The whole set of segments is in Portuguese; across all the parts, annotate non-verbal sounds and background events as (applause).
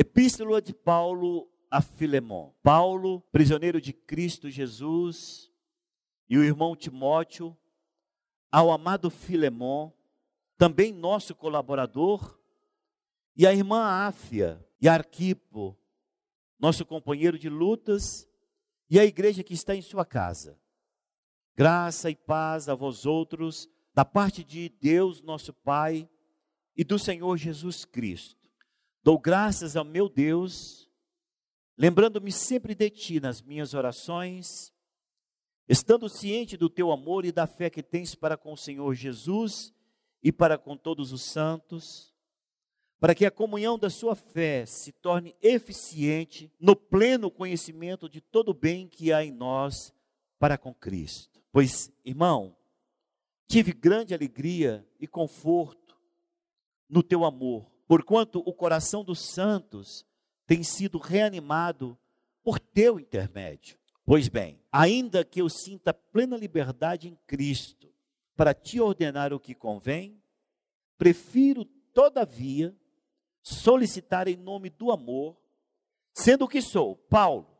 Epístola de Paulo a Filemon. Paulo, prisioneiro de Cristo Jesus, e o irmão Timóteo, ao amado Filemon, também nosso colaborador, e a irmã Áfia e Arquipo, nosso companheiro de lutas, e a igreja que está em sua casa. Graça e paz a vós outros, da parte de Deus, nosso Pai, e do Senhor Jesus Cristo. Dou graças ao meu Deus, lembrando-me sempre de ti nas minhas orações, estando ciente do teu amor e da fé que tens para com o Senhor Jesus e para com todos os santos, para que a comunhão da sua fé se torne eficiente no pleno conhecimento de todo o bem que há em nós para com Cristo. Pois, irmão, tive grande alegria e conforto no teu amor porquanto o coração dos santos tem sido reanimado por teu intermédio. Pois bem, ainda que eu sinta plena liberdade em Cristo para te ordenar o que convém, prefiro, todavia, solicitar em nome do amor, sendo que sou Paulo,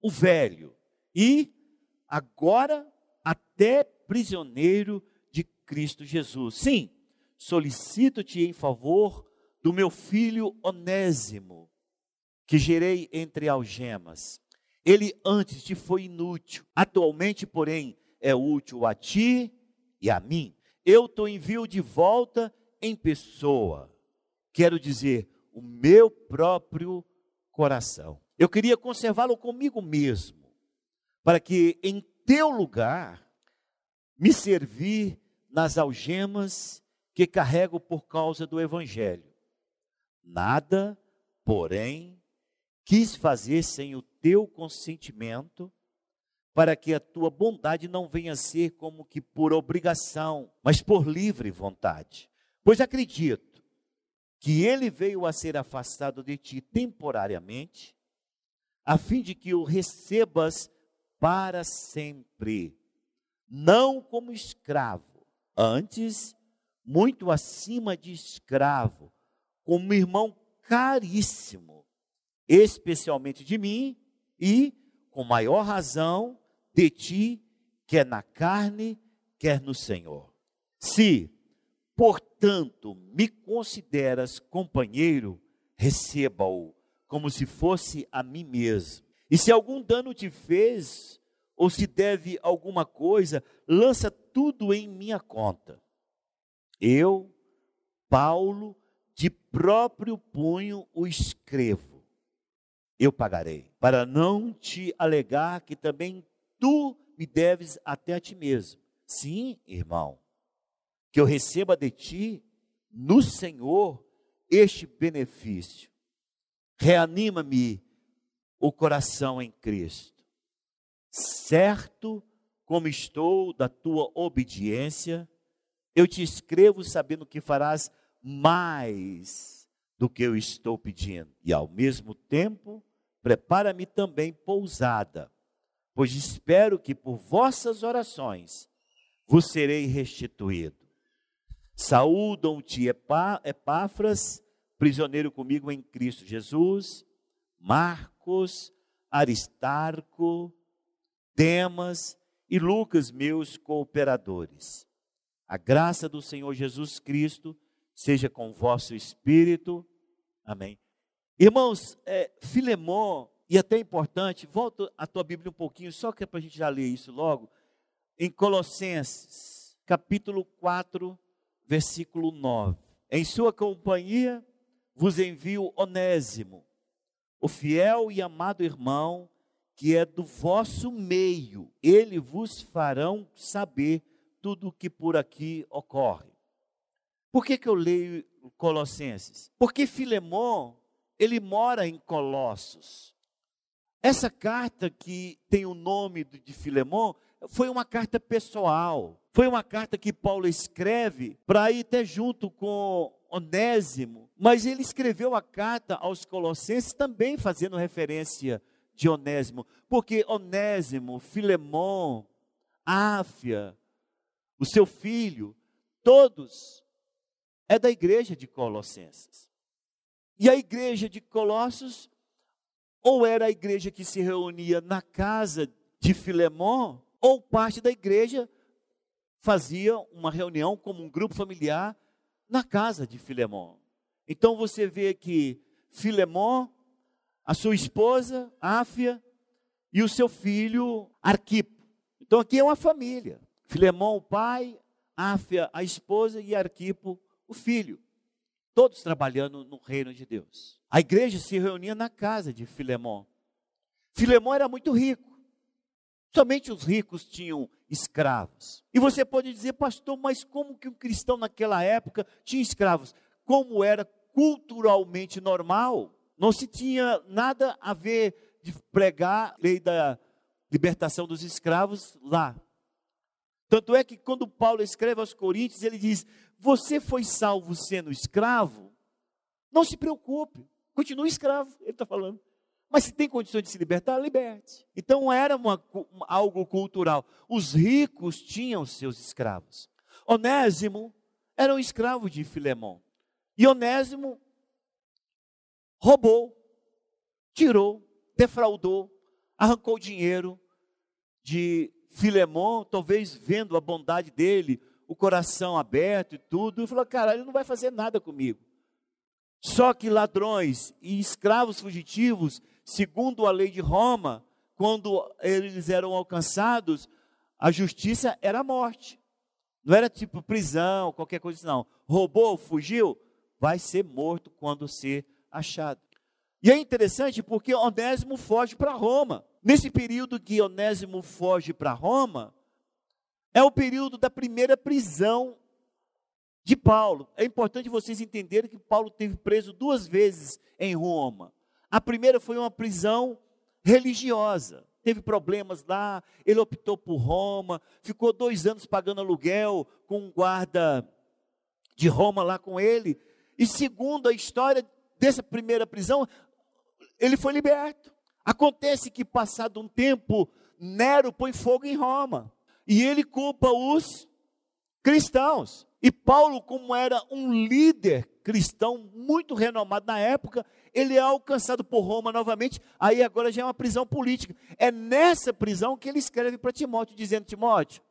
o velho, e agora até prisioneiro de Cristo Jesus. Sim, solicito-te em favor do meu filho Onésimo, que gerei entre algemas. Ele antes te foi inútil, atualmente, porém, é útil a ti e a mim. Eu te envio de volta em pessoa, quero dizer, o meu próprio coração. Eu queria conservá-lo comigo mesmo, para que em teu lugar me servir nas algemas que carrego por causa do Evangelho. Nada, porém, quis fazer sem o teu consentimento, para que a tua bondade não venha a ser como que por obrigação, mas por livre vontade. Pois acredito que ele veio a ser afastado de ti temporariamente, a fim de que o recebas para sempre, não como escravo, antes, muito acima de escravo, como irmão caríssimo, especialmente de mim e, com maior razão, de ti, quer na carne, quer no Senhor. Se, portanto, me consideras companheiro, receba-o como se fosse a mim mesmo. E se algum dano te fez, ou se deve alguma coisa, lança tudo em minha conta. Eu, Paulo, de próprio punho o escrevo. Eu pagarei, para não te alegar que também tu me deves até a ti mesmo. Sim, irmão, que eu receba de ti, no Senhor, este benefício. Reanima-me o coração em Cristo. Certo como estou da tua obediência, eu te escrevo sabendo que farás mais do que eu estou pedindo. E ao mesmo tempo, prepara-me também pousada, pois espero que por vossas orações vos serei restituído. Saúdam-te, Epáfras, prisioneiro comigo em Cristo Jesus, Marcos, Aristarco, Demas e Lucas, meus cooperadores. A graça do Senhor Jesus Cristo seja com o vosso espírito. Amém. Irmãos, é, Filemon, e até importante, volta a tua Bíblia um pouquinho, só que é para a gente já ler isso logo, em Colossenses, capítulo 4, versículo 9. Em sua companhia vos envio Onésimo, o fiel e amado irmão, que é do vosso meio. Ele vos farão saber tudo o que por aqui ocorre. Por que, que eu leio Colossenses? Porque Filemon ele mora em Colossos. Essa carta que tem o nome de Filemão foi uma carta pessoal. Foi uma carta que Paulo escreve para ir até junto com Onésimo, mas ele escreveu a carta aos Colossenses também fazendo referência de Onésimo, porque Onésimo, Filemão, Áfia, o seu filho, todos é da igreja de Colossenses. E a igreja de Colossos, ou era a igreja que se reunia na casa de Filemão, ou parte da igreja fazia uma reunião como um grupo familiar na casa de Filemão. Então você vê que Filemão, a sua esposa, Áfia, e o seu filho, Arquipo. Então aqui é uma família. Filemão, o pai, Áfia, a esposa, e Arquipo, o filho todos trabalhando no reino de Deus. A igreja se reunia na casa de Filemão. Filemão era muito rico. Somente os ricos tinham escravos. E você pode dizer, pastor, mas como que um cristão naquela época tinha escravos? Como era culturalmente normal, não se tinha nada a ver de pregar a lei da libertação dos escravos lá. Tanto é que quando Paulo escreve aos Coríntios, ele diz: você foi salvo sendo escravo, não se preocupe, continue escravo, ele está falando. Mas se tem condições de se libertar, liberte. Então era uma, algo cultural. Os ricos tinham seus escravos. Onésimo era um escravo de Filemão. E Onésimo roubou, tirou, defraudou, arrancou dinheiro de Filemão, talvez vendo a bondade dele, o coração aberto e tudo, e falou: cara, ele não vai fazer nada comigo. Só que ladrões e escravos fugitivos, segundo a lei de Roma, quando eles eram alcançados, a justiça era a morte. Não era tipo prisão, qualquer coisa, não. Roubou, fugiu, vai ser morto quando ser achado. E é interessante porque Onésimo foge para Roma. Nesse período que Onésimo foge para Roma, é o período da primeira prisão de Paulo. É importante vocês entenderem que Paulo teve preso duas vezes em Roma. A primeira foi uma prisão religiosa. Teve problemas lá, ele optou por Roma, ficou dois anos pagando aluguel com um guarda de Roma lá com ele. E segundo a história dessa primeira prisão, ele foi liberto. Acontece que, passado um tempo, Nero põe fogo em Roma e ele culpa os cristãos. E Paulo, como era um líder cristão muito renomado na época, ele é alcançado por Roma novamente, aí agora já é uma prisão política. É nessa prisão que ele escreve para Timóteo, dizendo: Timóteo,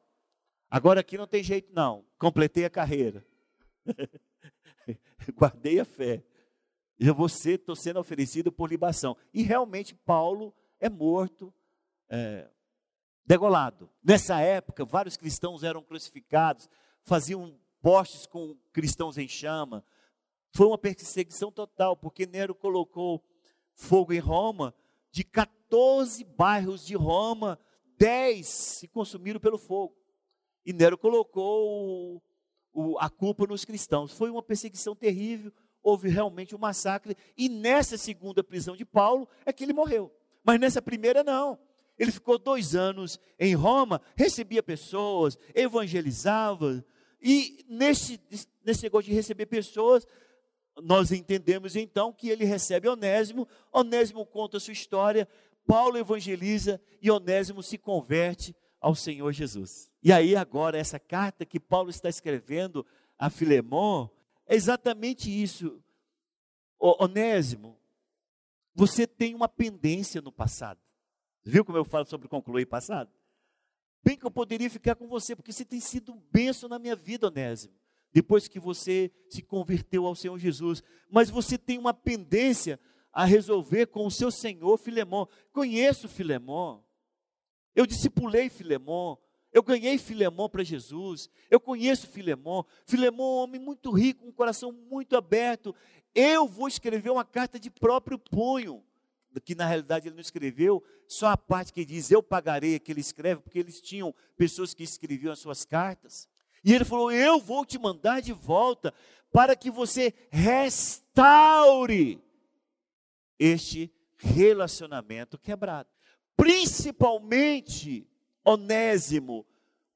agora aqui não tem jeito não, completei a carreira, (laughs) guardei a fé, eu vou ser, estou sendo oferecido por libação. E realmente Paulo é morto, é, degolado. Nessa época, vários cristãos eram crucificados, faziam postes com cristãos em chama. Foi uma perseguição total, porque Nero colocou fogo em Roma, de 14 bairros de Roma, 10 se consumiram pelo fogo. E Nero colocou o, o, a culpa nos cristãos. Foi uma perseguição terrível, houve realmente um massacre. E nessa segunda prisão de Paulo é que ele morreu. Mas nessa primeira, não. Ele ficou dois anos em Roma, recebia pessoas, evangelizava. E nesse, nesse negócio de receber pessoas, nós entendemos então que ele recebe Onésimo. Onésimo conta a sua história. Paulo evangeliza e Onésimo se converte ao Senhor Jesus. E aí, agora, essa carta que Paulo está escrevendo a Filemão é exatamente isso. Onésimo, você tem uma pendência no passado. Viu como eu falo sobre concluir passado? Bem que eu poderia ficar com você, porque você tem sido um benção na minha vida, Onésimo. Depois que você se converteu ao Senhor Jesus. Mas você tem uma pendência a resolver com o seu Senhor Filemão. Conheço Filemão. Eu discipulei Filemão. Eu ganhei Filemão para Jesus. Eu conheço Filemão. Filemão é um homem muito rico, um coração muito aberto. Eu vou escrever uma carta de próprio punho que na realidade ele não escreveu, só a parte que diz eu pagarei que ele escreve, porque eles tinham pessoas que escreviam as suas cartas. E ele falou: Eu vou te mandar de volta para que você restaure este relacionamento quebrado. Principalmente Onésimo,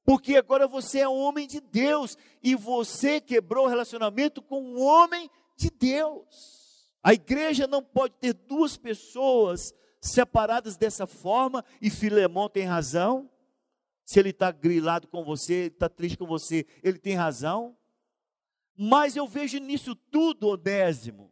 porque agora você é um homem de Deus e você quebrou o relacionamento com um homem de Deus. A igreja não pode ter duas pessoas separadas dessa forma, e Filemão tem razão. Se ele está grilado com você, está triste com você, ele tem razão. Mas eu vejo nisso tudo, Onésimo,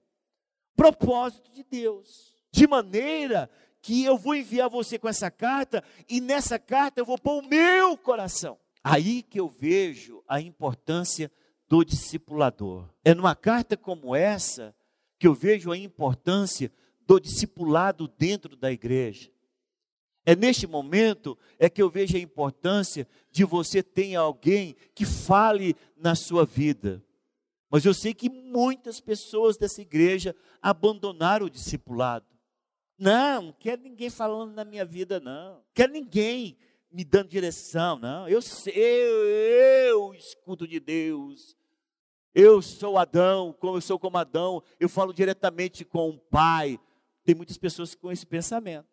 propósito de Deus. De maneira que eu vou enviar você com essa carta, e nessa carta eu vou pôr o meu coração. Aí que eu vejo a importância do discipulador. É numa carta como essa que eu vejo a importância do discipulado dentro da igreja. É neste momento é que eu vejo a importância de você ter alguém que fale na sua vida. Mas eu sei que muitas pessoas dessa igreja abandonaram o discipulado. Não, não quero ninguém falando na minha vida, não. Quero ninguém me dando direção, não. Eu sei, eu, eu escuto de Deus. Eu sou Adão, como eu sou como Adão, eu falo diretamente com o Pai. Tem muitas pessoas com esse pensamento.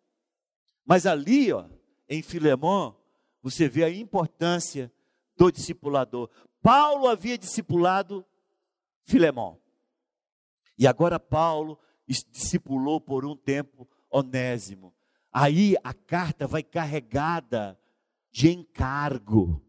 Mas ali, ó, em Filemão, você vê a importância do discipulador. Paulo havia discipulado Filemão. E agora Paulo discipulou por um tempo Onésimo. Aí a carta vai carregada de encargo.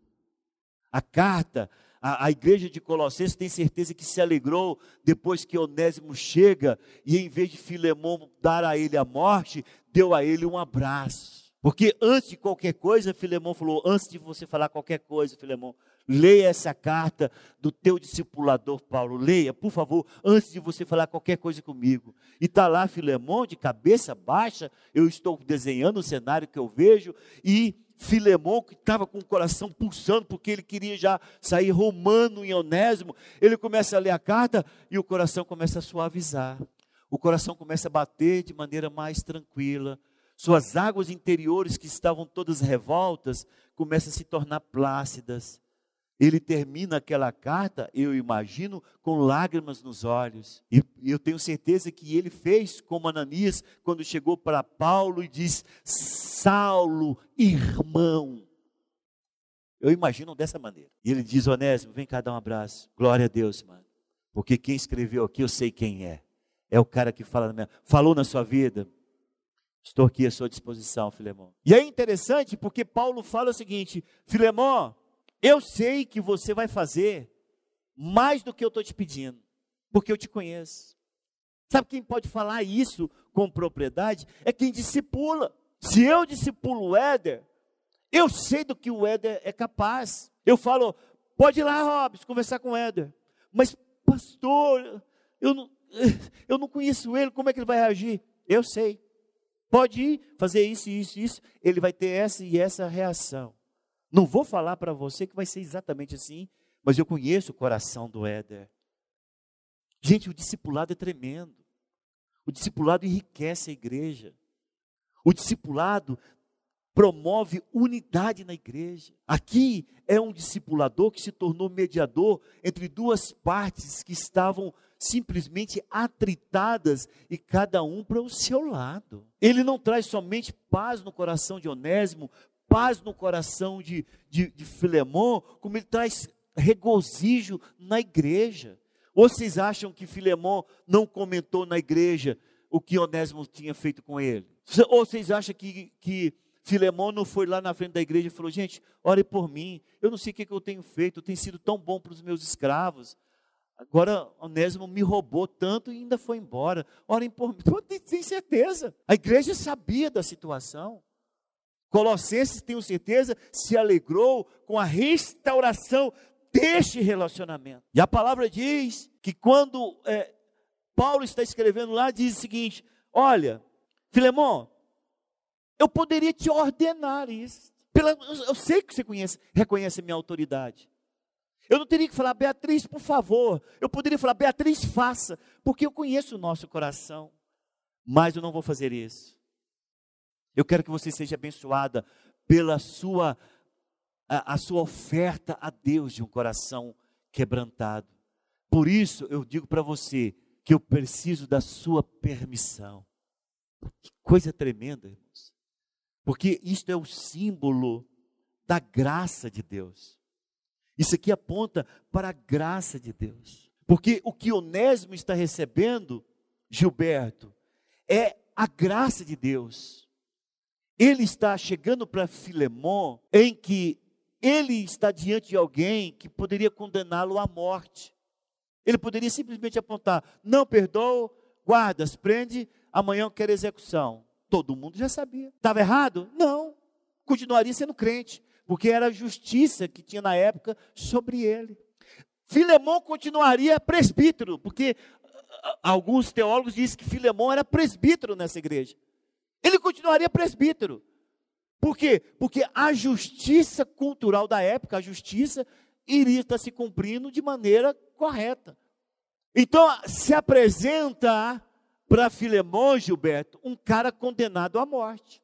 A carta, a, a, igreja de Colossenses tem certeza que se alegrou depois que Onésimo chega e em vez de Filemão dar a ele a morte, deu a ele um abraço. Porque antes de qualquer coisa, Filemão falou: antes de você falar qualquer coisa, Filemão, leia essa carta do teu discipulador Paulo. Leia, por favor, antes de você falar qualquer coisa comigo. E está lá Filemão de cabeça baixa, eu estou desenhando o cenário que eu vejo, e Filemão, que estava com o coração pulsando, porque ele queria já sair romano em Onésimo, ele começa a ler a carta e o coração começa a suavizar. O coração começa a bater de maneira mais tranquila. Suas águas interiores, que estavam todas revoltas, começam a se tornar plácidas. Ele termina aquela carta, eu imagino, com lágrimas nos olhos. E eu tenho certeza que ele fez como Ananias, quando chegou para Paulo e diz: Saulo, irmão. Eu imagino dessa maneira. E ele diz: Onésimo, vem cá dar um abraço. Glória a Deus, mano. Porque quem escreveu aqui eu sei quem é. É o cara que fala na minha, falou na sua vida. Estou aqui à sua disposição, Filemão. E é interessante porque Paulo fala o seguinte: Filemão, eu sei que você vai fazer mais do que eu estou te pedindo, porque eu te conheço. Sabe quem pode falar isso com propriedade? É quem discipula. Se eu discipulo o Éder, eu sei do que o Éder é capaz. Eu falo, pode ir lá, Robson, conversar com o Éder. Mas, pastor, eu não, eu não conheço ele, como é que ele vai reagir? Eu sei. Pode ir, fazer isso, isso, isso. Ele vai ter essa e essa reação. Não vou falar para você que vai ser exatamente assim, mas eu conheço o coração do Éder. Gente, o discipulado é tremendo. O discipulado enriquece a igreja. O discipulado promove unidade na igreja. Aqui é um discipulador que se tornou mediador entre duas partes que estavam simplesmente atritadas e cada um para o seu lado. Ele não traz somente paz no coração de Onésimo, paz no coração de, de, de Filemão, como ele traz regozijo na igreja. Ou vocês acham que Filemão não comentou na igreja o que Onésimo tinha feito com ele? Ou vocês acham que, que Filemão não foi lá na frente da igreja e falou: gente, ore por mim, eu não sei o que, que eu tenho feito, eu tenho sido tão bom para os meus escravos. Agora Onésimo me roubou tanto e ainda foi embora. Orem por mim. (laughs) Tem certeza. A igreja sabia da situação. Colossenses, tenho certeza, se alegrou com a restauração deste relacionamento. E a palavra diz que quando é, Paulo está escrevendo lá, diz o seguinte: Olha, Filemão, eu poderia te ordenar isso. Pela, eu sei que você conhece, reconhece a minha autoridade. Eu não teria que falar, Beatriz, por favor. Eu poderia falar, Beatriz, faça, porque eu conheço o nosso coração. Mas eu não vou fazer isso. Eu quero que você seja abençoada pela sua a, a sua oferta a Deus de um coração quebrantado. Por isso eu digo para você que eu preciso da sua permissão. Que coisa tremenda, irmãos. Porque isto é o símbolo da graça de Deus. Isso aqui aponta para a graça de Deus. Porque o que Onésimo está recebendo, Gilberto, é a graça de Deus. Ele está chegando para Filemon em que ele está diante de alguém que poderia condená-lo à morte. Ele poderia simplesmente apontar: não perdoa, guardas, prende, amanhã eu quero execução. Todo mundo já sabia. Estava errado? Não. Continuaria sendo crente, porque era a justiça que tinha na época sobre ele. Filemão continuaria presbítero, porque alguns teólogos dizem que Filemão era presbítero nessa igreja. Ele continuaria presbítero. Por quê? Porque a justiça cultural da época, a justiça, iria estar se cumprindo de maneira correta. Então, se apresenta para Filemão, Gilberto, um cara condenado à morte.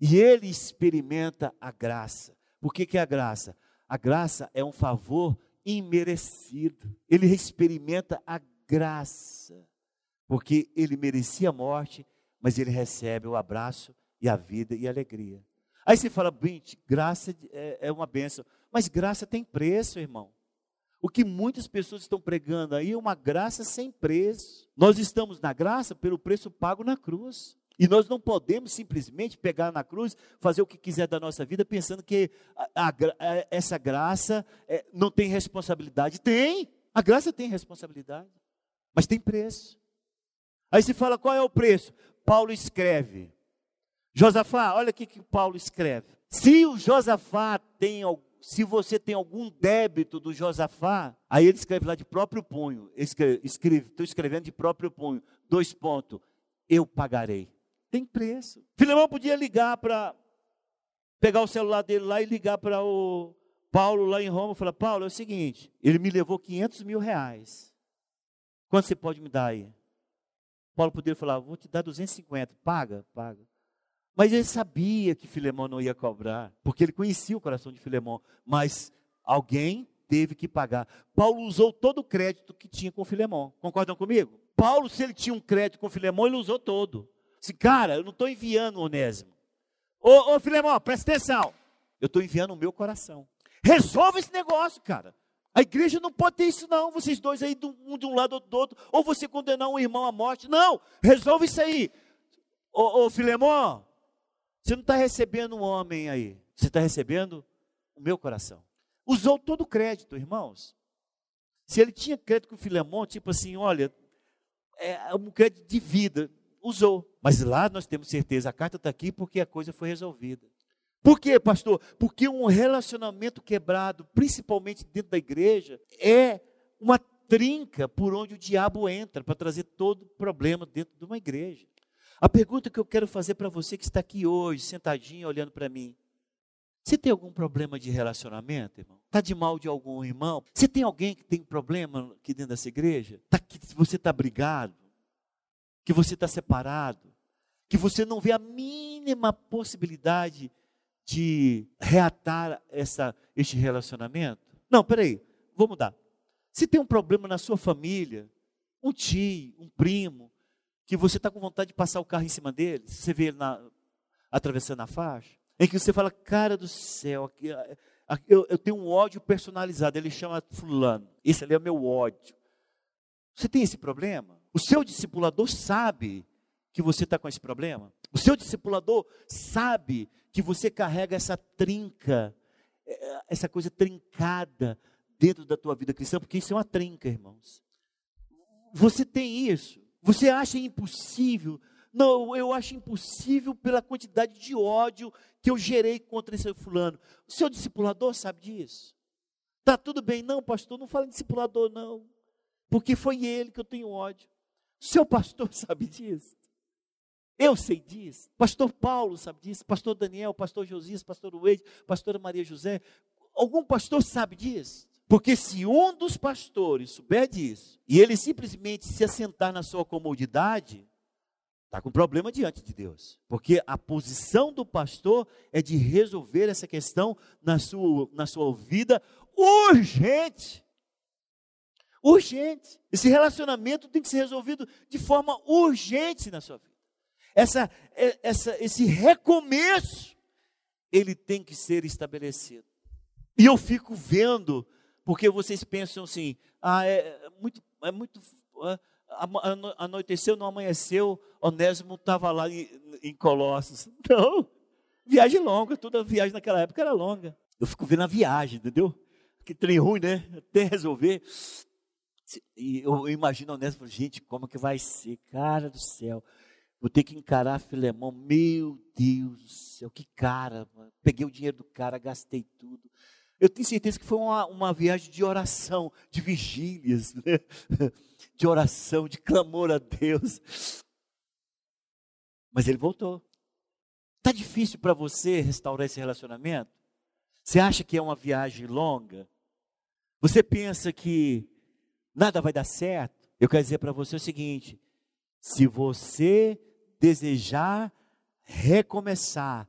E ele experimenta a graça. Por que, que é a graça? A graça é um favor imerecido. Ele experimenta a graça. Porque ele merecia a morte, mas ele recebe o abraço e a vida e a alegria. Aí você fala, gente, graça é, é uma benção. Mas graça tem preço, irmão. O que muitas pessoas estão pregando aí é uma graça sem preço. Nós estamos na graça pelo preço pago na cruz. E nós não podemos simplesmente pegar na cruz, fazer o que quiser da nossa vida, pensando que a, a, a, essa graça é, não tem responsabilidade. Tem, a graça tem responsabilidade, mas tem preço. Aí se fala qual é o preço? Paulo escreve: Josafá, olha o que Paulo escreve. Se o Josafá tem, se você tem algum débito do Josafá, aí ele escreve lá de próprio punho. Escreve, estou escrevendo de próprio punho. Dois pontos. Eu pagarei. Tem preço. Filemão podia ligar para pegar o celular dele lá e ligar para o Paulo lá em Roma falar: Paulo, é o seguinte, ele me levou 500 mil reais. Quanto você pode me dar aí? Paulo poderia falar: vou te dar 250. Paga, paga. Mas ele sabia que Filemão não ia cobrar, porque ele conhecia o coração de Filemão. Mas alguém teve que pagar. Paulo usou todo o crédito que tinha com Filemão. Concordam comigo? Paulo, se ele tinha um crédito com Filemão, ele usou todo. Se cara, eu não estou enviando o Onésimo. Ô, ô Filemão, presta atenção. Eu estou enviando o meu coração. Resolva esse negócio, cara. A igreja não pode ter isso, não. Vocês dois aí, um de um lado ou do outro. Ou você condenar um irmão à morte. Não, resolva isso aí. Ô, ô Filemão, você não está recebendo um homem aí, você está recebendo o meu coração. Usou todo o crédito, irmãos. Se ele tinha crédito com o Filemão, tipo assim, olha, é um crédito de vida, usou. Mas lá nós temos certeza, a carta está aqui porque a coisa foi resolvida. Por quê, pastor? Porque um relacionamento quebrado, principalmente dentro da igreja, é uma trinca por onde o diabo entra para trazer todo problema dentro de uma igreja. A pergunta que eu quero fazer para você que está aqui hoje, sentadinho, olhando para mim. Você tem algum problema de relacionamento, irmão? Está de mal de algum irmão? Você tem alguém que tem problema aqui dentro dessa igreja? Tá, que você está brigado? Que você está separado? Que você não vê a mínima possibilidade de reatar essa, este relacionamento? Não, peraí, vou mudar. Se tem um problema na sua família, um tio, um primo, que você está com vontade de passar o carro em cima dele, você vê ele na, atravessando a faixa, em que você fala, cara do céu, eu, eu tenho um ódio personalizado, ele chama fulano, esse ali é o meu ódio. Você tem esse problema? O seu discipulador sabe que você está com esse problema? O seu discipulador sabe que você carrega essa trinca, é, essa coisa trincada dentro da tua vida cristã, porque isso é uma trinca, irmãos. Você tem isso. Você acha impossível? Não, eu acho impossível pela quantidade de ódio que eu gerei contra esse fulano. O seu discipulador sabe disso? Tá tudo bem? Não, pastor, não fala em discipulador, não. Porque foi ele que eu tenho ódio. O seu pastor (laughs) sabe disso? Eu sei disso. Pastor Paulo sabe disso. Pastor Daniel, pastor Josias, pastor Wade, pastora Maria José. Algum pastor sabe disso? Porque se um dos pastores souber disso, e ele simplesmente se assentar na sua comodidade, está com problema diante de Deus. Porque a posição do pastor é de resolver essa questão na sua, na sua vida urgente. Urgente. Esse relacionamento tem que ser resolvido de forma urgente na sua vida. Essa, essa, esse recomeço, ele tem que ser estabelecido. E eu fico vendo, porque vocês pensam assim, ah, é, é muito, é muito, é, anoiteceu, não amanheceu, Onésimo estava lá em, em Colossos. (laughs) Não, viagem longa, toda viagem naquela época era longa. Eu fico vendo a viagem, entendeu? Que trem ruim, né? Até resolver. E eu imagino Onésimo, gente, como que vai ser? Cara do céu. Vou ter que encarar Filemão. Meu Deus do céu, que cara. Mano. Peguei o dinheiro do cara, gastei tudo. Eu tenho certeza que foi uma, uma viagem de oração, de vigílias, (laughs) né? de oração, de clamor a Deus. Mas ele voltou. Está difícil para você restaurar esse relacionamento? Você acha que é uma viagem longa? Você pensa que nada vai dar certo? Eu quero dizer para você o seguinte: se você desejar recomeçar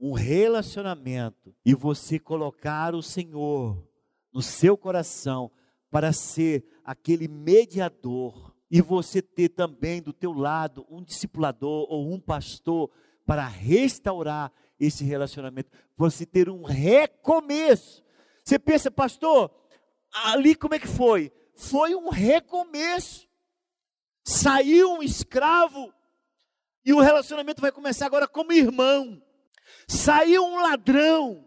um relacionamento e você colocar o Senhor no seu coração para ser aquele mediador e você ter também do teu lado um discipulador ou um pastor para restaurar esse relacionamento, você ter um recomeço. Você pensa, pastor, ali como é que foi? Foi um recomeço. Saiu um escravo e o relacionamento vai começar agora como irmão. Saiu um ladrão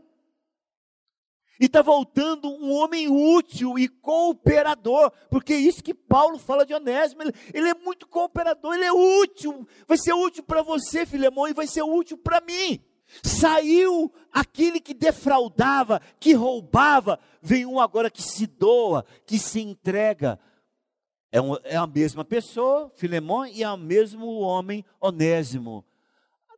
e está voltando um homem útil e cooperador, porque é isso que Paulo fala de Onésimo, ele, ele é muito cooperador, ele é útil, vai ser útil para você, Filemão, e vai ser útil para mim. Saiu aquele que defraudava, que roubava, vem um agora que se doa, que se entrega. É, um, é a mesma pessoa, Filemão, e é o mesmo homem, Onésimo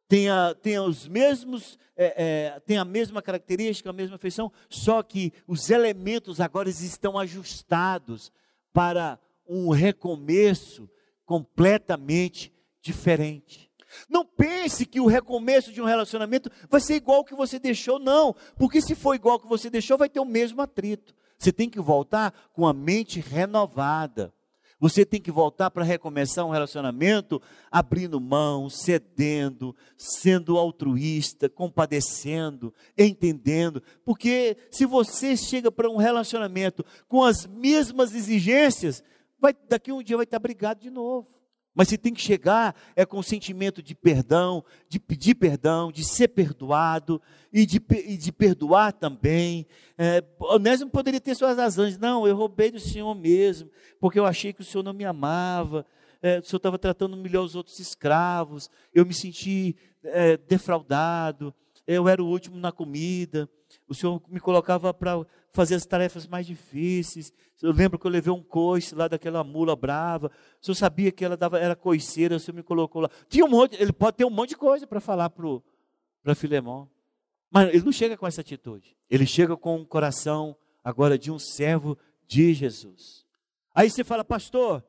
tem, a, tem os mesmos, é, é, tem a mesma característica, a mesma feição, só que os elementos agora estão ajustados para um recomeço completamente diferente. Não pense que o recomeço de um relacionamento vai ser igual ao que você deixou, não, porque se for igual ao que você deixou, vai ter o mesmo atrito. Você tem que voltar com a mente renovada. Você tem que voltar para recomeçar um relacionamento abrindo mão, cedendo, sendo altruísta, compadecendo, entendendo. Porque se você chega para um relacionamento com as mesmas exigências, vai, daqui um dia vai estar brigado de novo. Mas você tem que chegar é com o sentimento de perdão, de pedir perdão, de ser perdoado e de, e de perdoar também. É, Onésimo poderia ter suas razões. Não, eu roubei do Senhor mesmo, porque eu achei que o Senhor não me amava. É, o Senhor estava tratando melhor os outros escravos. Eu me senti é, defraudado. Eu era o último na comida. O Senhor me colocava para fazer as tarefas mais difíceis. Eu lembro que eu levei um coice lá daquela mula brava. O senhor sabia que ela dava, era coiceira, o senhor me colocou lá. Tinha um monte, ele pode ter um monte de coisa para falar para Filemão. Mas ele não chega com essa atitude. Ele chega com um coração agora de um servo de Jesus. Aí você fala, pastor,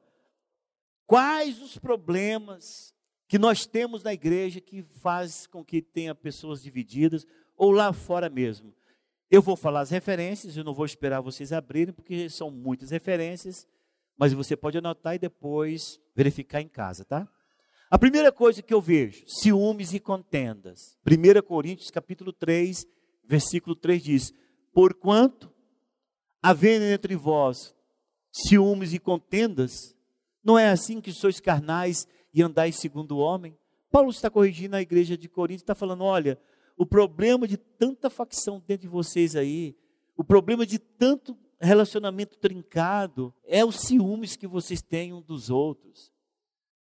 quais os problemas que nós temos na igreja que faz com que tenha pessoas divididas ou lá fora mesmo? Eu vou falar as referências, eu não vou esperar vocês abrirem, porque são muitas referências, mas você pode anotar e depois verificar em casa, tá? A primeira coisa que eu vejo, ciúmes e contendas. 1 Coríntios capítulo 3, versículo 3 diz: Porquanto, havendo entre vós ciúmes e contendas, não é assim que sois carnais e andais segundo o homem? Paulo está corrigindo a igreja de Corinto, está falando: olha, o problema de tanta facção dentro de vocês aí, o problema de tanto relacionamento trincado, é os ciúmes que vocês têm um dos outros.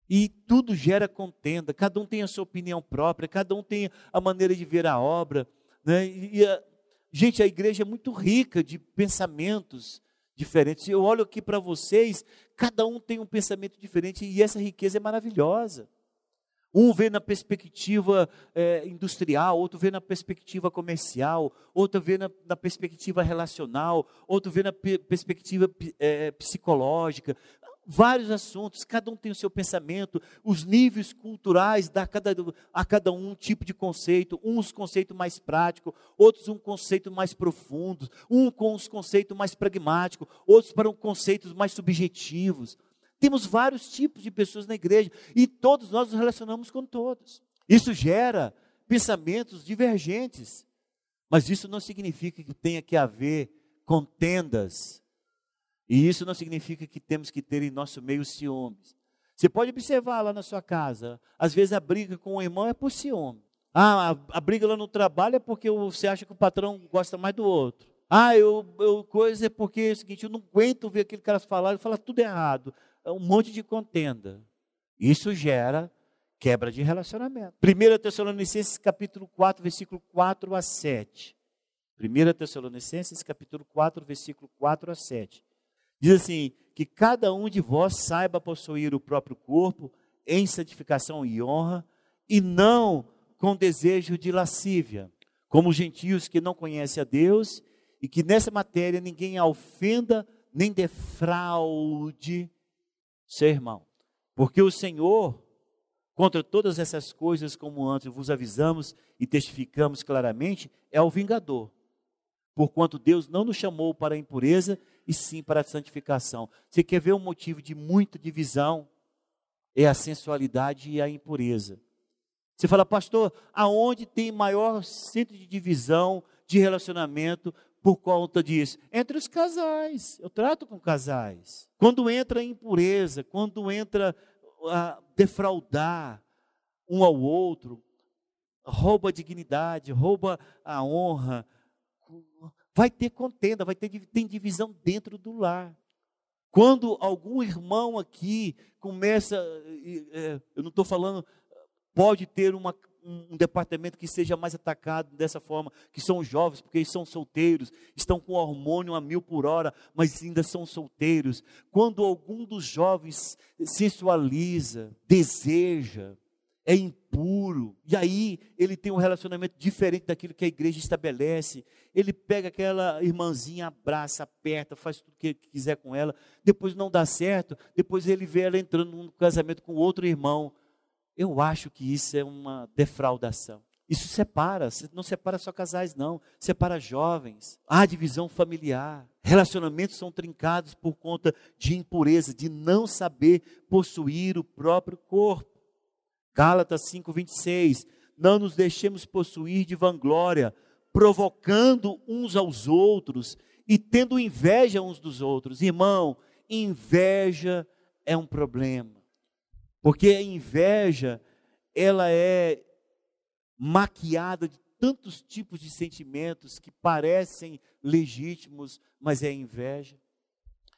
E tudo gera contenda, cada um tem a sua opinião própria, cada um tem a maneira de ver a obra. Né? E a, gente, a igreja é muito rica de pensamentos diferentes. Eu olho aqui para vocês, cada um tem um pensamento diferente e essa riqueza é maravilhosa. Um vê na perspectiva é, industrial, outro vê na perspectiva comercial, outro vê na, na perspectiva relacional, outro vê na perspectiva é, psicológica. Vários assuntos, cada um tem o seu pensamento, os níveis culturais dá cada, a cada um um tipo de conceito, uns conceito mais prático, outros um conceito mais profundo, um com os conceitos mais pragmáticos, outros para um conceitos mais subjetivos. Temos vários tipos de pessoas na igreja e todos nós nos relacionamos com todos. Isso gera pensamentos divergentes, mas isso não significa que tenha que haver contendas, e isso não significa que temos que ter em nosso meio ciúmes. Você pode observar lá na sua casa, às vezes a briga com o irmão é por ciúme. Ah, a, a briga lá no trabalho é porque você acha que o patrão gosta mais do outro. Ah, eu, eu coisa é porque é o seguinte, eu não aguento ver aquele cara falar, ele fala tudo errado. É um monte de contenda. Isso gera quebra de relacionamento. 1 Tessalonicenses capítulo 4, versículo 4 a 7. 1 Tessalonicenses capítulo 4, versículo 4 a 7. Diz assim: que cada um de vós saiba possuir o próprio corpo em santificação e honra, e não com desejo de lascívia, como gentios que não conhecem a Deus, e que nessa matéria ninguém a ofenda nem defraude seu irmão. Porque o Senhor, contra todas essas coisas, como antes vos avisamos e testificamos claramente, é o vingador. Porquanto Deus não nos chamou para a impureza, e sim para a santificação. Você quer ver um motivo de muita divisão? É a sensualidade e a impureza. Você fala, pastor, aonde tem maior centro de divisão, de relacionamento por conta disso? Entre os casais. Eu trato com casais. Quando entra impureza, quando entra a defraudar um ao outro, rouba a dignidade, rouba a honra, vai ter contenda, vai ter tem divisão dentro do lar. Quando algum irmão aqui começa, é, eu não estou falando, pode ter uma, um departamento que seja mais atacado dessa forma, que são jovens, porque eles são solteiros, estão com hormônio a mil por hora, mas ainda são solteiros. Quando algum dos jovens sensualiza, deseja, é impuro, e aí ele tem um relacionamento diferente daquilo que a igreja estabelece. Ele pega aquela irmãzinha, abraça, aperta, faz tudo o que quiser com ela, depois não dá certo, depois ele vê ela entrando num casamento com outro irmão. Eu acho que isso é uma defraudação. Isso separa, não separa só casais, não, separa jovens. Há divisão familiar. Relacionamentos são trincados por conta de impureza, de não saber possuir o próprio corpo. Gálatas 5:26. Não nos deixemos possuir de vanglória, provocando uns aos outros e tendo inveja uns dos outros. Irmão, inveja é um problema. Porque a inveja, ela é maquiada de tantos tipos de sentimentos que parecem legítimos, mas é inveja.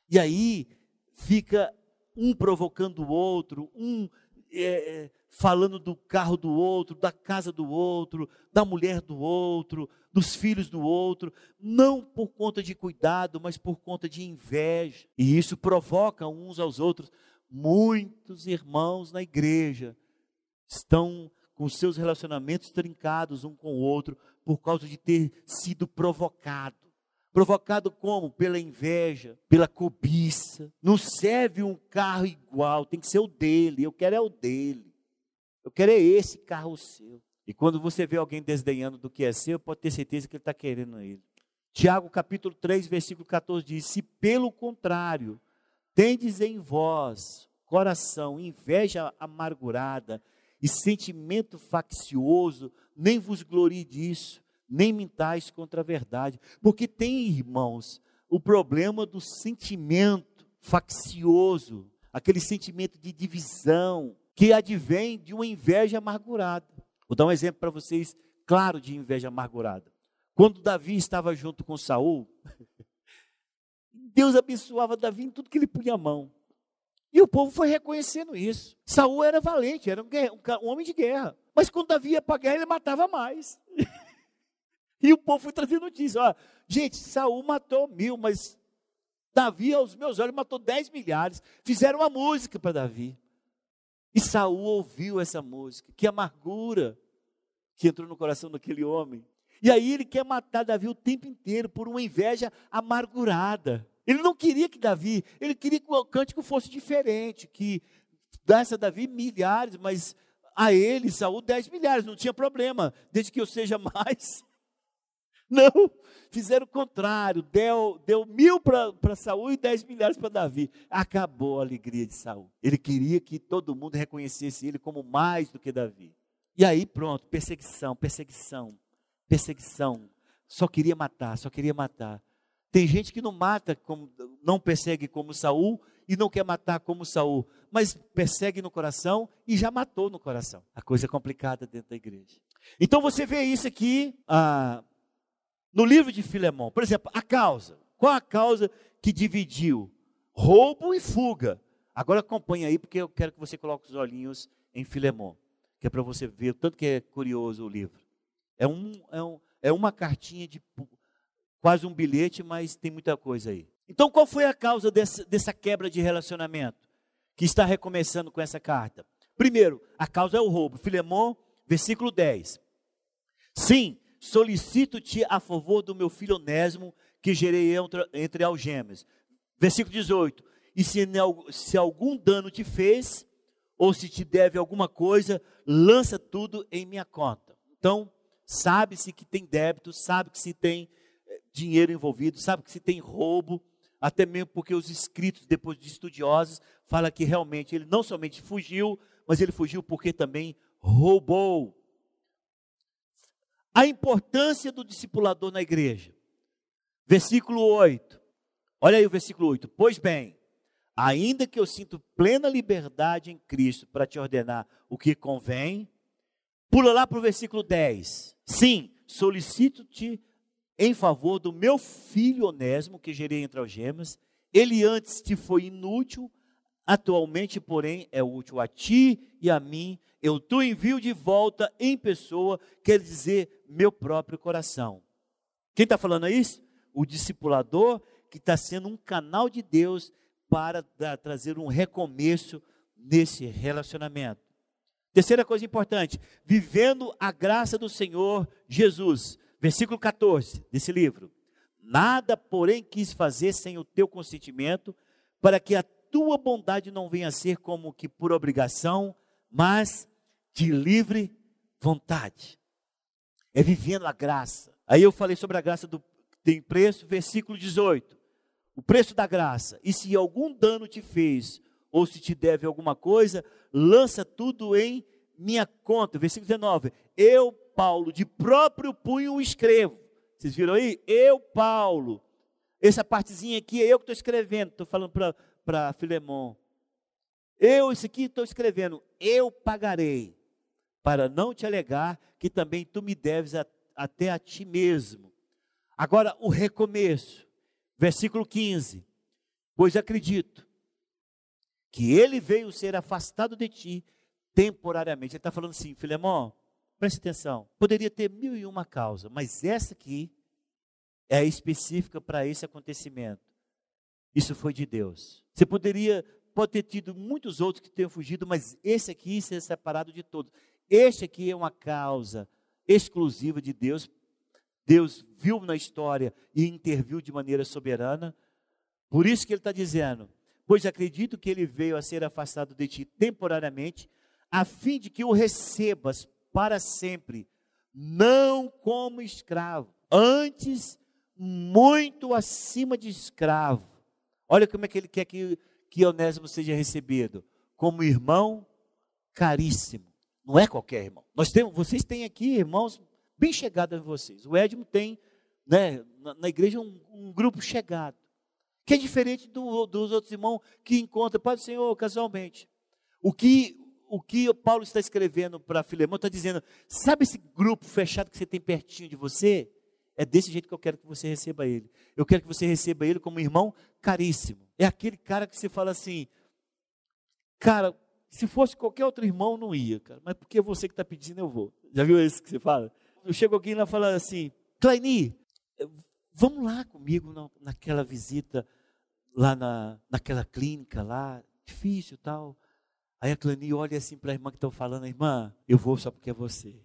E aí fica um provocando o outro, um é, é falando do carro do outro, da casa do outro, da mulher do outro, dos filhos do outro, não por conta de cuidado, mas por conta de inveja. E isso provoca uns aos outros. Muitos irmãos na igreja estão com seus relacionamentos trincados um com o outro por causa de ter sido provocado. Provocado como? Pela inveja, pela cobiça. Não serve um carro igual, tem que ser o dele. Eu quero é o dele. Eu quero é esse carro seu. E quando você vê alguém desdenhando do que é seu, pode ter certeza que ele está querendo ele. Tiago capítulo 3, versículo 14 diz: Se pelo contrário, tendes em vós coração inveja amargurada e sentimento faccioso, nem vos glorie disso, nem mintais contra a verdade. Porque tem, irmãos, o problema do sentimento faccioso, aquele sentimento de divisão, que advém de uma inveja amargurada. Vou dar um exemplo para vocês, claro, de inveja amargurada. Quando Davi estava junto com Saul, Deus abençoava Davi em tudo que ele punha a mão. E o povo foi reconhecendo isso. Saul era valente, era um, um homem de guerra. Mas quando Davi ia para guerra, ele matava mais. (laughs) e o povo foi trazendo notícia. Gente, Saul matou mil, mas Davi, aos meus olhos, matou dez milhares. Fizeram uma música para Davi. E Saul ouviu essa música, que amargura que entrou no coração daquele homem. E aí ele quer matar Davi o tempo inteiro por uma inveja amargurada. Ele não queria que Davi, ele queria que o cântico fosse diferente, que desse a Davi milhares, mas a ele, Saul, dez milhares, não tinha problema, desde que eu seja (laughs) mais. Não, fizeram o contrário. Deu, deu mil para Saul e dez milhares para Davi. Acabou a alegria de Saul. Ele queria que todo mundo reconhecesse ele como mais do que Davi. E aí, pronto, perseguição, perseguição, perseguição. Só queria matar, só queria matar. Tem gente que não mata, como, não persegue como Saul e não quer matar como Saul, mas persegue no coração e já matou no coração. A coisa é complicada dentro da igreja. Então você vê isso aqui ah, no livro de Filemão. Por exemplo, a causa. Qual a causa que dividiu? Roubo e fuga. Agora acompanha aí, porque eu quero que você coloque os olhinhos em Filemão, que é para você ver o tanto que é curioso o livro. É, um, é, um, é uma cartinha de quase um bilhete, mas tem muita coisa aí. Então, qual foi a causa dessa, dessa quebra de relacionamento que está recomeçando com essa carta? Primeiro, a causa é o roubo. Filemão, versículo 10. Sim, solicito-te a favor do meu filho Onésimo, que gerei entre, entre algemas. Versículo 18. E se, se algum dano te fez, ou se te deve alguma coisa, lança tudo em minha conta. Então, sabe-se que tem débito, sabe que se tem dinheiro envolvido, sabe que se tem roubo, até mesmo porque os escritos, depois de estudiosos, fala que realmente ele não somente fugiu, mas ele fugiu porque também roubou. A importância do discipulador na igreja. Versículo 8. Olha aí o versículo 8. Pois bem, ainda que eu sinto plena liberdade em Cristo para te ordenar o que convém, pula lá para o versículo 10. Sim, solicito-te em favor do meu filho Onésimo, que gerei entre algemas. Ele antes te foi inútil, atualmente, porém, é útil a ti e a mim. Eu te envio de volta em pessoa, quer dizer, meu próprio coração. Quem está falando isso? O discipulador que está sendo um canal de Deus para trazer um recomeço nesse relacionamento. Terceira coisa importante, vivendo a graça do Senhor Jesus. Versículo 14 desse livro. Nada, porém, quis fazer sem o teu consentimento, para que a tua bondade não venha a ser como que por obrigação, mas de livre vontade. É vivendo a graça. Aí eu falei sobre a graça do tem preço, versículo 18. O preço da graça. E se algum dano te fez, ou se te deve alguma coisa, lança tudo em minha conta. Versículo 19. Eu, Paulo, de próprio punho escrevo. Vocês viram aí? Eu, Paulo. Essa partezinha aqui é eu que estou escrevendo. Estou falando para Filemão. Eu, isso aqui estou escrevendo. Eu pagarei, para não te alegar que também tu me deves a, até a ti mesmo. Agora, o recomeço. Versículo 15. Pois acredito que ele veio ser afastado de ti temporariamente. Ele está falando assim, Filemão, preste atenção. Poderia ter mil e uma causa, mas essa aqui é específica para esse acontecimento. Isso foi de Deus. Você poderia, pode ter tido muitos outros que tenham fugido, mas esse aqui ser separado de todos. Este aqui é uma causa exclusiva de Deus. Deus viu na história e interviu de maneira soberana. Por isso que ele está dizendo: pois acredito que ele veio a ser afastado de ti temporariamente, a fim de que o recebas para sempre, não como escravo, antes muito acima de escravo. Olha como é que ele quer que, que Onésimo seja recebido, como irmão caríssimo. Não é qualquer irmão. Nós temos, vocês têm aqui irmãos bem chegados a vocês. O Edmo tem, né, na, na igreja um, um grupo chegado que é diferente do, dos outros irmãos que encontram, Pai do Senhor, casualmente. O que, o que Paulo está escrevendo para Filemão, está dizendo, sabe esse grupo fechado que você tem pertinho de você? É desse jeito que eu quero que você receba ele. Eu quero que você receba ele como um irmão caríssimo. É aquele cara que você fala assim, cara, se fosse qualquer outro irmão, não ia, cara. Mas porque você que está pedindo, eu vou. Já viu isso que você fala? Eu chego lá e falo assim, Claini, vamos lá comigo naquela visita lá na, naquela clínica lá, difícil tal. Aí a Clani olha assim para a irmã que está falando, irmã, eu vou só porque é você.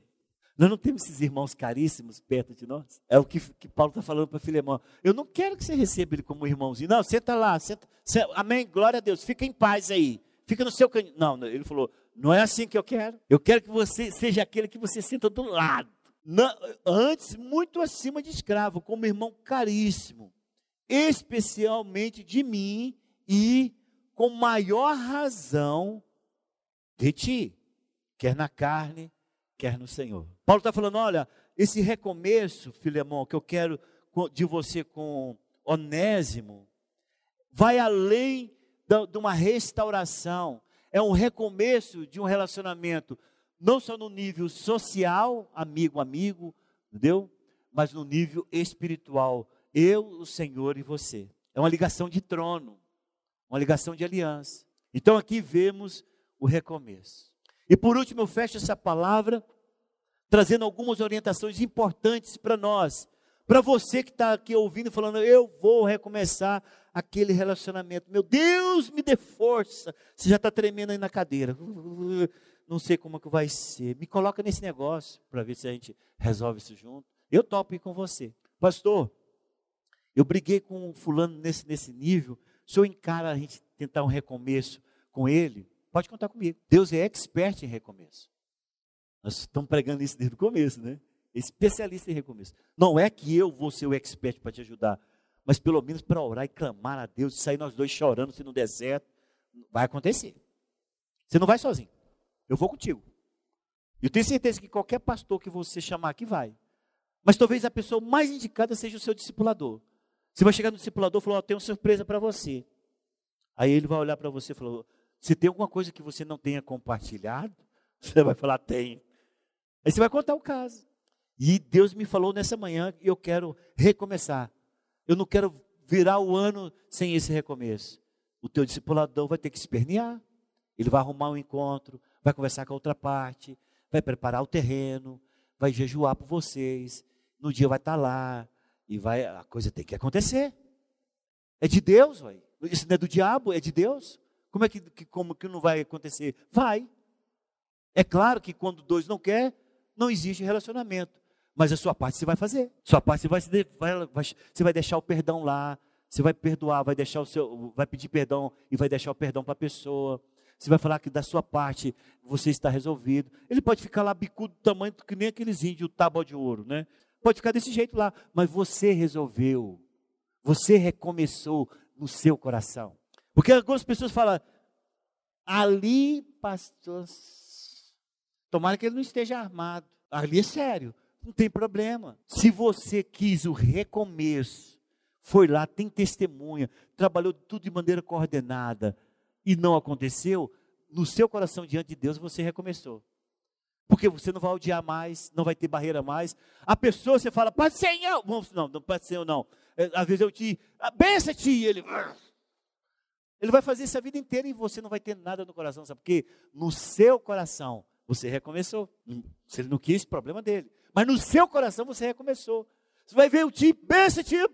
Nós não temos esses irmãos caríssimos perto de nós. É o que, que Paulo está falando para Filemão. Eu não quero que você receba ele como irmãozinho. Não, senta lá, senta, senta, amém, glória a Deus, fica em paz aí. Fica no seu canto. Não, ele falou, não é assim que eu quero. Eu quero que você seja aquele que você senta do lado. antes muito acima de escravo, como irmão caríssimo, especialmente de mim e com maior razão de ti, quer na carne, quer no Senhor. Paulo está falando: olha, esse recomeço, Filemão, que eu quero de você com Onésimo, vai além de uma restauração, é um recomeço de um relacionamento, não só no nível social, amigo, amigo, entendeu? Mas no nível espiritual, eu, o Senhor e você. É uma ligação de trono, uma ligação de aliança. Então aqui vemos o recomeço. E por último, eu fecho essa palavra trazendo algumas orientações importantes para nós. Para você que está aqui ouvindo, falando, eu vou recomeçar aquele relacionamento. Meu Deus, me dê força. Você já está tremendo aí na cadeira. (laughs) Não sei como é que vai ser. Me coloca nesse negócio para ver se a gente resolve isso junto. Eu topo ir com você. Pastor, eu briguei com fulano nesse, nesse nível. O senhor encara a gente tentar um recomeço com ele? Pode contar comigo. Deus é expert em recomeço. Nós estamos pregando isso desde o começo, né? Especialista em recomeço. Não é que eu vou ser o expert para te ajudar, mas pelo menos para orar e clamar a Deus, sair nós dois chorando se no deserto, vai acontecer. Você não vai sozinho. Eu vou contigo. Eu tenho certeza que qualquer pastor que você chamar aqui vai. Mas talvez a pessoa mais indicada seja o seu discipulador. Você vai chegar no discipulador e falar: oh, tenho uma surpresa para você. Aí ele vai olhar para você e falar: se tem alguma coisa que você não tenha compartilhado, (laughs) você vai falar: tem. Aí você vai contar o caso. E Deus me falou nessa manhã eu quero recomeçar. Eu não quero virar o ano sem esse recomeço. O teu discipulador vai ter que espernear. Ele vai arrumar um encontro, vai conversar com a outra parte, vai preparar o terreno, vai jejuar por vocês. No dia vai estar lá e vai a coisa tem que acontecer. É de Deus, ué. isso não é do diabo, é de Deus. Como é que, como que não vai acontecer? Vai. É claro que quando dois não quer, não existe relacionamento. Mas a sua parte você vai fazer. Sua parte você vai, vai, vai, você vai deixar o perdão lá. Você vai perdoar, vai deixar o seu, vai pedir perdão e vai deixar o perdão para a pessoa. Você vai falar que da sua parte você está resolvido. Ele pode ficar lá bicudo do tamanho que nem aqueles índios, tábua de ouro, né? Pode ficar desse jeito lá, mas você resolveu. Você recomeçou no seu coração. Porque algumas pessoas falam, ali, pastor, tomara que ele não esteja armado. Ali é sério, não tem problema. Se você quis o recomeço, foi lá, tem testemunha, trabalhou tudo de maneira coordenada e não aconteceu, no seu coração diante de Deus você recomeçou. Porque você não vai odiar mais, não vai ter barreira mais. A pessoa, você fala, Pai Senhor, não, não Pai Senhor não. É, às vezes eu te, bença-te, e ele, ele vai fazer isso a vida inteira e você não vai ter nada no coração, sabe? Porque no seu coração você recomeçou. Se ele não quis, problema dele. Mas no seu coração você recomeçou. Você vai ver o tio, bença tio.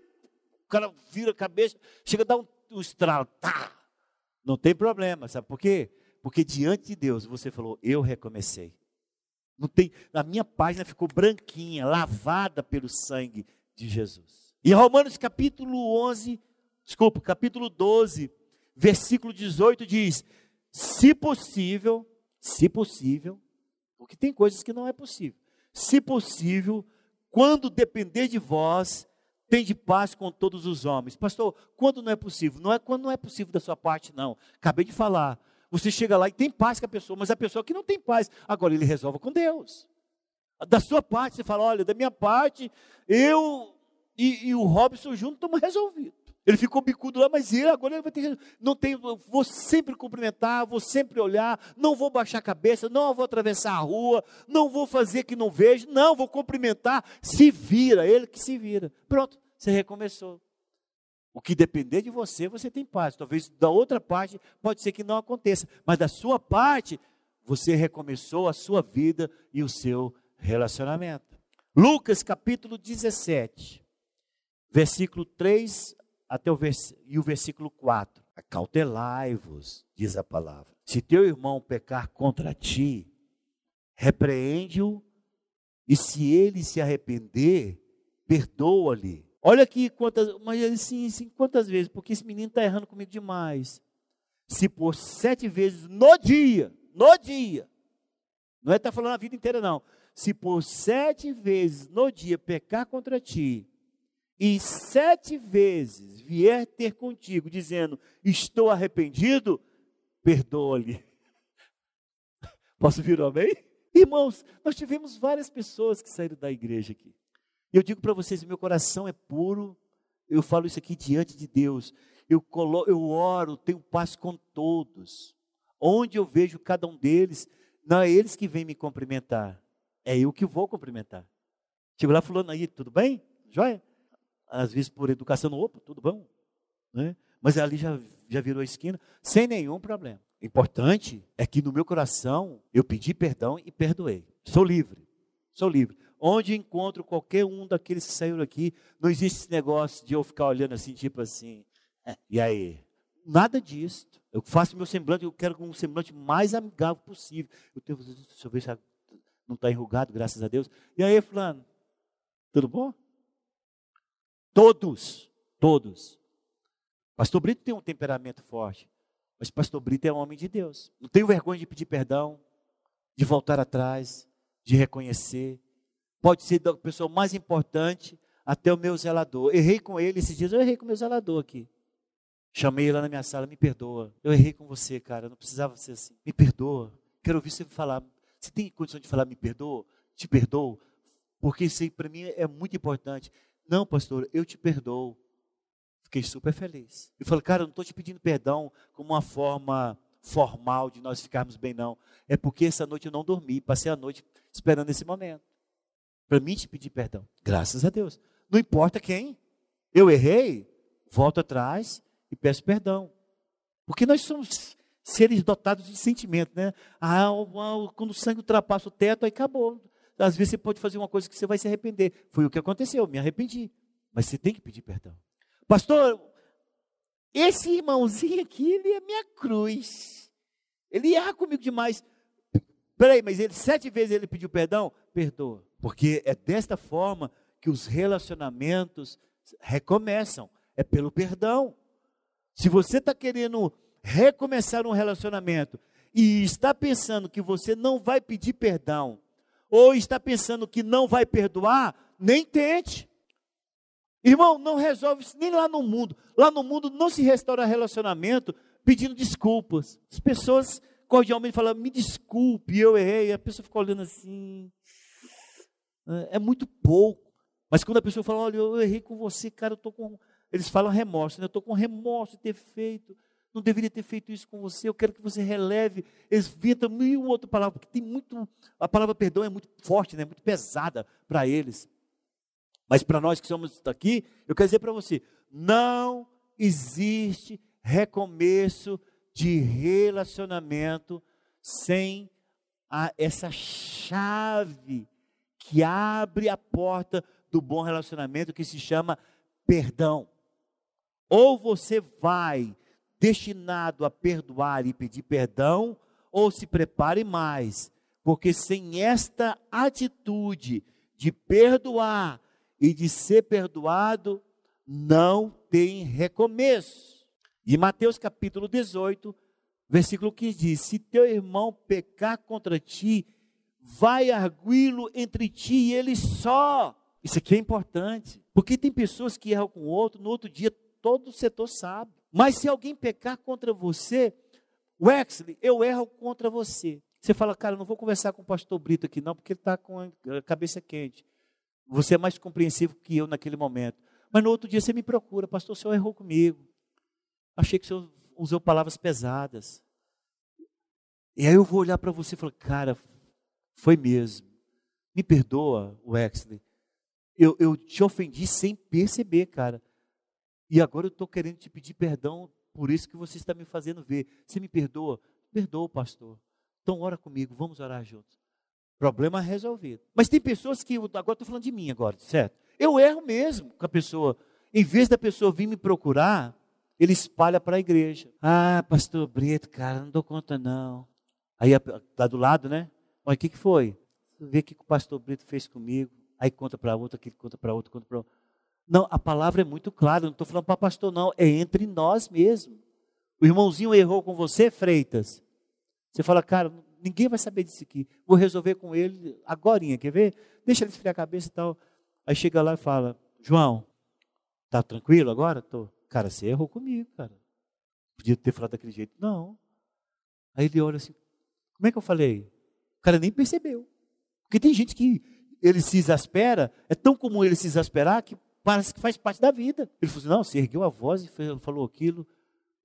O cara vira a cabeça, chega a dar um, um estralo. Tá. Não tem problema, sabe por quê? Porque diante de Deus você falou, eu recomecei. Não tem, a minha página ficou branquinha, lavada pelo sangue de Jesus. E Romanos capítulo 11, desculpa, capítulo 12, versículo 18 diz: se possível, se possível, porque tem coisas que não é possível. Se possível, quando depender de vós, tem de paz com todos os homens. Pastor, quando não é possível? Não é quando não é possível da sua parte, não. Acabei de falar. Você chega lá e tem paz com a pessoa, mas a pessoa que não tem paz, agora ele resolve com Deus. Da sua parte, você fala: olha, da minha parte, eu e, e o Robson juntos estamos resolvidos. Ele ficou bicudo lá, mas ele agora ele vai ter não tem, vou sempre cumprimentar, vou sempre olhar, não vou baixar a cabeça, não vou atravessar a rua, não vou fazer que não vejo, não vou cumprimentar, se vira, ele que se vira. Pronto, você recomeçou. O que depender de você, você tem paz. Talvez da outra parte pode ser que não aconteça, mas da sua parte, você recomeçou a sua vida e o seu relacionamento. Lucas capítulo 17, versículo 3 até o vers... e o versículo 4. Acautelai-vos, diz a palavra. Se teu irmão pecar contra ti, repreende-o, e se ele se arrepender, perdoa-lhe. Olha aqui quantas, mas assim, assim, quantas vezes, porque esse menino está errando comigo demais. Se por sete vezes no dia, no dia, não é estar tá falando a vida inteira, não. se por sete vezes no dia pecar contra ti, e sete vezes vier ter contigo, dizendo: Estou arrependido, perdoa-lhe. (laughs) Posso vir amém? Irmãos, nós tivemos várias pessoas que saíram da igreja aqui. Eu digo para vocês: meu coração é puro. Eu falo isso aqui diante de Deus. Eu, colo, eu oro, tenho paz com todos. Onde eu vejo cada um deles, não é eles que vêm me cumprimentar, é eu que vou cumprimentar. Chego lá falando aí, tudo bem? Joia? Às vezes por educação, opa, tudo bom? Né? Mas ali já, já virou a esquina, sem nenhum problema. Importante é que no meu coração eu pedi perdão e perdoei. Sou livre, sou livre. Onde encontro qualquer um daqueles que saíram aqui, não existe esse negócio de eu ficar olhando assim, tipo assim, é, e aí? Nada disso. Eu faço meu semblante, eu quero um semblante mais amigável possível. Eu tenho, deixa eu ver se não está enrugado, graças a Deus. E aí, fulano, tudo bom? Todos, todos. Pastor Brito tem um temperamento forte, mas Pastor Brito é um homem de Deus. Não tenho vergonha de pedir perdão, de voltar atrás, de reconhecer. Pode ser da pessoa mais importante até o meu zelador. Errei com ele esses dias, eu errei com o meu zelador aqui. Chamei ele lá na minha sala, me perdoa. Eu errei com você, cara, não precisava ser assim. Me perdoa. Quero ouvir você falar. Você tem condição de falar, me perdoa? Te perdoo? Porque isso aí para mim é muito importante. Não, pastor, eu te perdoo. Fiquei super feliz. Eu falei, cara, eu não estou te pedindo perdão como uma forma formal de nós ficarmos bem, não. É porque essa noite eu não dormi, passei a noite esperando esse momento. Para mim te pedir perdão. Graças a Deus. Não importa quem. Eu errei, volto atrás e peço perdão. Porque nós somos seres dotados de sentimento, né? Ah, quando o sangue ultrapassa o teto, aí acabou. Às vezes você pode fazer uma coisa que você vai se arrepender. Foi o que aconteceu, me arrependi. Mas você tem que pedir perdão. Pastor, esse irmãozinho aqui, ele é minha cruz. Ele erra comigo demais. Peraí, mas ele sete vezes ele pediu perdão? Perdoa. Porque é desta forma que os relacionamentos recomeçam. É pelo perdão. Se você está querendo recomeçar um relacionamento e está pensando que você não vai pedir perdão, ou está pensando que não vai perdoar, nem tente. Irmão, não resolve isso nem lá no mundo. Lá no mundo não se restaura relacionamento pedindo desculpas. As pessoas cordialmente falam, me desculpe, eu errei. E a pessoa fica olhando assim. É muito pouco. Mas quando a pessoa fala, olha, eu errei com você, cara, eu estou com eles falam remorso, né? eu estou com remorso de ter feito, não deveria ter feito isso com você, eu quero que você releve, inventam mil outra palavra, porque tem muito, a palavra perdão é muito forte, né? muito pesada para eles. Mas para nós que somos aqui, eu quero dizer para você, não existe recomeço de relacionamento sem a, essa chave que abre a porta do bom relacionamento que se chama perdão. Ou você vai destinado a perdoar e pedir perdão, ou se prepare mais, porque sem esta atitude de perdoar e de ser perdoado, não tem recomeço. E Mateus capítulo 18, versículo 15 diz: Se teu irmão pecar contra ti, vai arguí-lo entre ti e ele só. Isso aqui é importante, porque tem pessoas que erram com o outro, no outro dia todo o setor sabe. Mas se alguém pecar contra você, Wexley, eu erro contra você. Você fala, cara, não vou conversar com o pastor Brito aqui não, porque ele está com a cabeça quente. Você é mais compreensivo que eu naquele momento. Mas no outro dia você me procura, pastor, o senhor errou comigo. Achei que o senhor usou palavras pesadas. E aí eu vou olhar para você e falar, cara, foi mesmo. Me perdoa, Wexley. Eu, eu te ofendi sem perceber, cara. E agora eu estou querendo te pedir perdão por isso que você está me fazendo ver. Você me perdoa? Perdoa, pastor. Então ora comigo, vamos orar juntos. Problema resolvido. Mas tem pessoas que, agora estou falando de mim agora, certo? Eu erro mesmo com a pessoa. Em vez da pessoa vir me procurar, ele espalha para a igreja. Ah, pastor Brito, cara, não dou conta não. Aí está do lado, né? Olha, o que, que foi? Vê o que o pastor Brito fez comigo. Aí conta para outro, aqui conta para outro, conta para outro. Não, a palavra é muito clara, não estou falando para pastor, não, é entre nós mesmo. O irmãozinho errou com você, Freitas. Você fala, cara, ninguém vai saber disso aqui. Vou resolver com ele agora, quer ver? Deixa ele esfriar a cabeça e tal. Aí chega lá e fala: João, tá tranquilo agora? Tô. Cara, você errou comigo, cara. Podia ter falado daquele jeito. Não. Aí ele olha assim: como é que eu falei? O cara nem percebeu. Porque tem gente que ele se exaspera, é tão comum ele se exasperar que parece que faz parte da vida. Ele falou assim: não, você ergueu a voz e falou aquilo.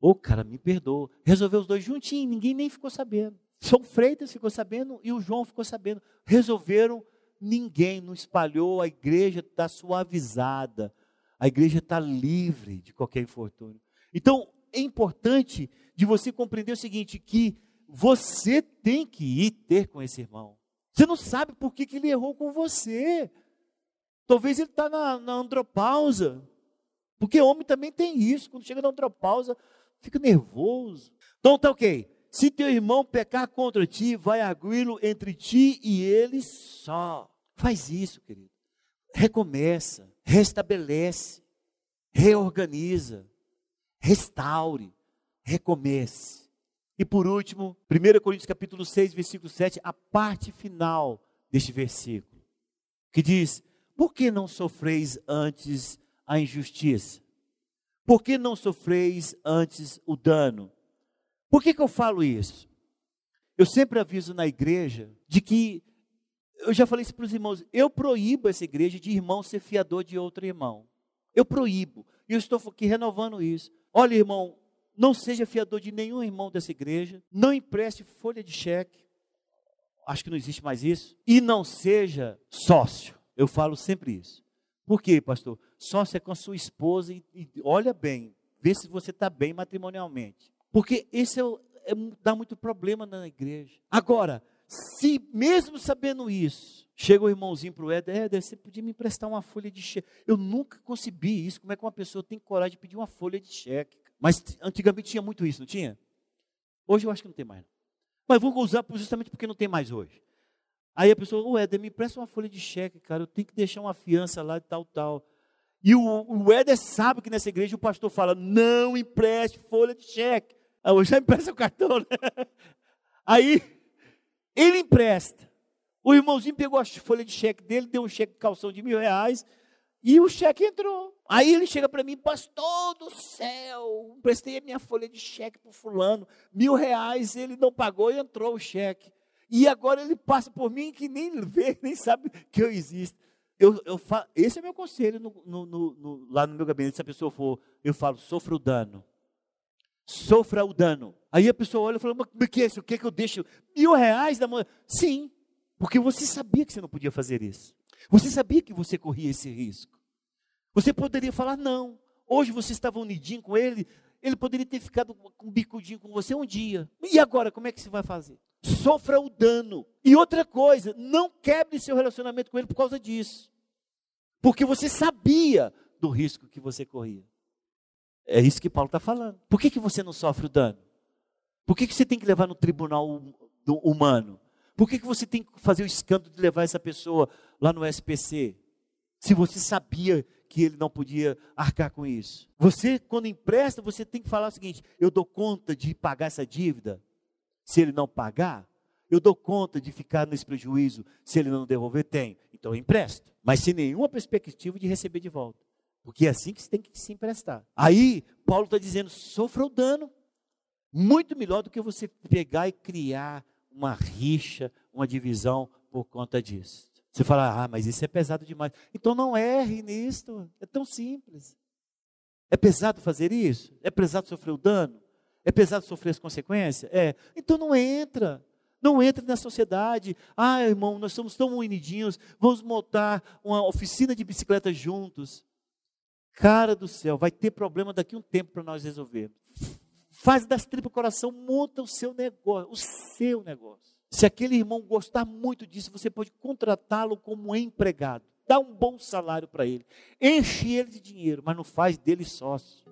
Ô, oh, cara, me perdoa. Resolveu os dois juntinhos, ninguém nem ficou sabendo. São Freitas ficou sabendo e o João ficou sabendo. Resolveram, ninguém não espalhou, a igreja está suavizada, a igreja está livre de qualquer infortúnio. Então, é importante de você compreender o seguinte: que você tem que ir ter com esse irmão. Você não sabe por que, que ele errou com você. Talvez ele está na, na andropausa. Porque homem também tem isso. Quando chega na andropausa, fica nervoso. Então tá ok. Se teu irmão pecar contra ti, vai arguí-lo entre ti e ele só. Faz isso, querido. Recomeça, restabelece, reorganiza, restaure, recomece. E por último, 1 Coríntios capítulo 6, versículo 7, a parte final deste versículo, que diz: Por que não sofreis antes a injustiça? Por que não sofreis antes o dano? Por que, que eu falo isso? Eu sempre aviso na igreja de que, eu já falei isso para os irmãos, eu proíbo essa igreja de irmão ser fiador de outro irmão. Eu proíbo. E eu estou aqui renovando isso. Olha, irmão, não seja fiador de nenhum irmão dessa igreja, não empreste folha de cheque, acho que não existe mais isso, e não seja sócio. Eu falo sempre isso. Por quê, pastor? Sócio é com sua esposa e, e olha bem, vê se você está bem matrimonialmente. Porque esse é, é, dá muito problema na igreja. Agora, se mesmo sabendo isso, chega o irmãozinho para o Éder, Éder, você podia me emprestar uma folha de cheque. Eu nunca concebi isso. Como é que uma pessoa tem coragem de pedir uma folha de cheque? Mas antigamente tinha muito isso, não tinha? Hoje eu acho que não tem mais. Mas vou usar justamente porque não tem mais hoje. Aí a pessoa, o Éder, me empresta uma folha de cheque, cara, eu tenho que deixar uma fiança lá e tal, tal. E o, o Éder sabe que nessa igreja o pastor fala, não empreste folha de cheque. Aí eu já empresta o cartão, né? (laughs) Aí ele empresta. O irmãozinho pegou a folha de cheque dele, deu um cheque de calção de mil reais, e o cheque entrou. Aí ele chega para mim, pastor do céu, emprestei a minha folha de cheque para fulano, mil reais, ele não pagou e entrou o cheque. E agora ele passa por mim que nem vê, (laughs) nem sabe que eu existo. Eu, eu falo, esse é meu conselho no, no, no, lá no meu gabinete, se a pessoa for, eu falo, sofra o dano. Sofra o dano. Aí a pessoa olha e fala, mas que é isso? O que é que eu deixo? Mil reais da mão? Sim, porque você sabia que você não podia fazer isso. Você sabia que você corria esse risco. Você poderia falar não. Hoje você estava unidinho com ele, ele poderia ter ficado com um bicudinho com você um dia. E agora, como é que você vai fazer? Sofra o dano. E outra coisa, não quebre seu relacionamento com ele por causa disso. Porque você sabia do risco que você corria. É isso que Paulo está falando. Por que, que você não sofre o dano? Por que, que você tem que levar no tribunal humano? Por que, que você tem que fazer o escândalo de levar essa pessoa lá no SPC? Se você sabia que ele não podia arcar com isso. Você, quando empresta, você tem que falar o seguinte: eu dou conta de pagar essa dívida. Se ele não pagar, eu dou conta de ficar nesse prejuízo. Se ele não devolver, tem. Então eu empresto. Mas sem nenhuma perspectiva de receber de volta. Porque é assim que você tem que se emprestar. Aí, Paulo está dizendo: sofra o dano. Muito melhor do que você pegar e criar uma rixa, uma divisão por conta disso. Você fala, ah, mas isso é pesado demais. Então não erre nisto. É tão simples. É pesado fazer isso? É pesado sofrer o dano? É pesado sofrer as consequências? É. Então não entra. Não entra na sociedade. Ah, irmão, nós somos tão unidinhos. Vamos montar uma oficina de bicicleta juntos. Cara do céu, vai ter problema daqui a um tempo para nós resolvermos. Faz das tripas coração, monta o seu negócio, o seu negócio. Se aquele irmão gostar muito disso, você pode contratá-lo como empregado. Dá um bom salário para ele. Enche ele de dinheiro, mas não faz dele sócio.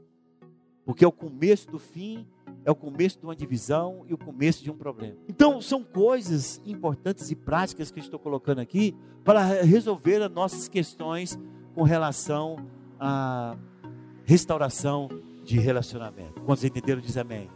Porque é o começo do fim, é o começo de uma divisão e o começo de um problema. Então, são coisas importantes e práticas que eu estou colocando aqui para resolver as nossas questões com relação à restauração de relacionamento. Quando vocês entenderam, diz amém.